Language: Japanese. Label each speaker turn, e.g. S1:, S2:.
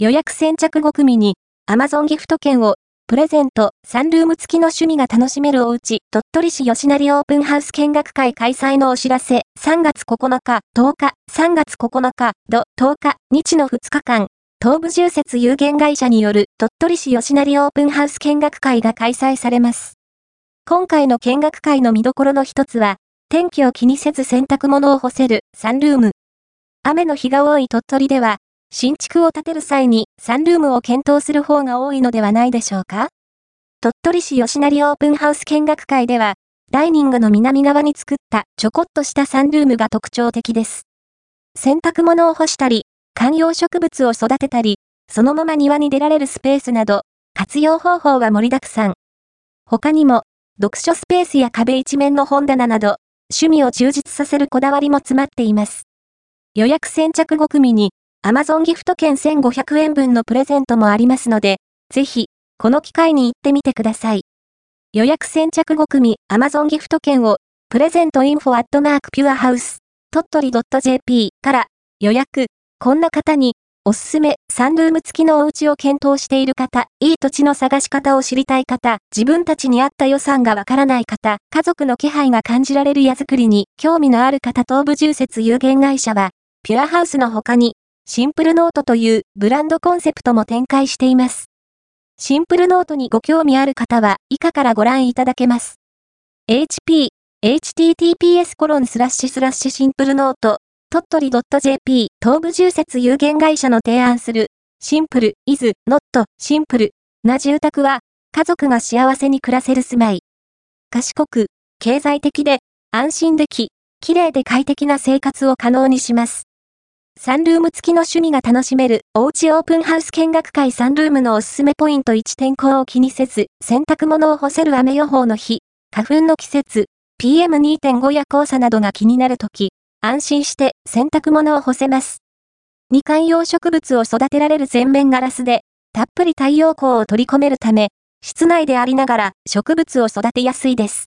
S1: 予約先着5組に Amazon ギフト券をプレゼント、サンルーム付きの趣味が楽しめるおうち、鳥取市吉成オープンハウス見学会開催のお知らせ、3月9日、10日、3月9日、土、10日、日の2日間、東部重設有限会社による鳥取市吉成オープンハウス見学会が開催されます。今回の見学会の見どころの一つは、天気を気にせず洗濯物を干せるサンルーム。雨の日が多い鳥取では、新築を建てる際にサンルームを検討する方が多いのではないでしょうか？鳥取市吉成オープンハウス見学会では、ダイニングの南側に作ったちょこっとしたサンルームが特徴的です。洗濯物を干したり、観葉植物を育てたり、そのまま庭に出られるスペースなど、活用方法は盛りだくさん。他にも、読書スペースや壁一面の本棚など、趣味を充実させるこだわりも詰まっています。予約先着5組に、Amazon ギフト券1500円分のプレゼントもありますので、ぜひ、この機会に行ってみてください。予約先着5組 Amazon ギフト券を、プレゼントインフォアットマークピュアハウス、鳥取 .jp から予約、こんな方に、おすすめ、サンルーム付きのお家を検討している方、いい土地の探し方を知りたい方、自分たちに合った予算がわからない方、家族の気配が感じられる家づくりに興味のある方東部重設有限会社は、ピュアハウスの他に、シンプルノートというブランドコンセプトも展開しています。シンプルノートにご興味ある方は以下からご覧いただけます。HP、https コロンスラッシュスラッシュシンプルノート、鳥取 .jp 東部住設有限会社の提案する、 simple、is、not、simple な住宅は、家族が幸せに暮らせる住まい。賢く、経済的で、安心でき、綺麗で快適な生活を可能にします。サンルーム付きの趣味が楽しめる、おうちオープンハウス見学会サンルームのおすすめポイント1天候を気にせず、洗濯物を干せる雨予報の日、花粉の季節、PM2.5 や黄砂などが気になるとき、安心して洗濯物を干せます。二観葉植物を育てられる全面ガラスで、たっぷり太陽光を取り込めるため、室内でありながら植物を育てやすいです。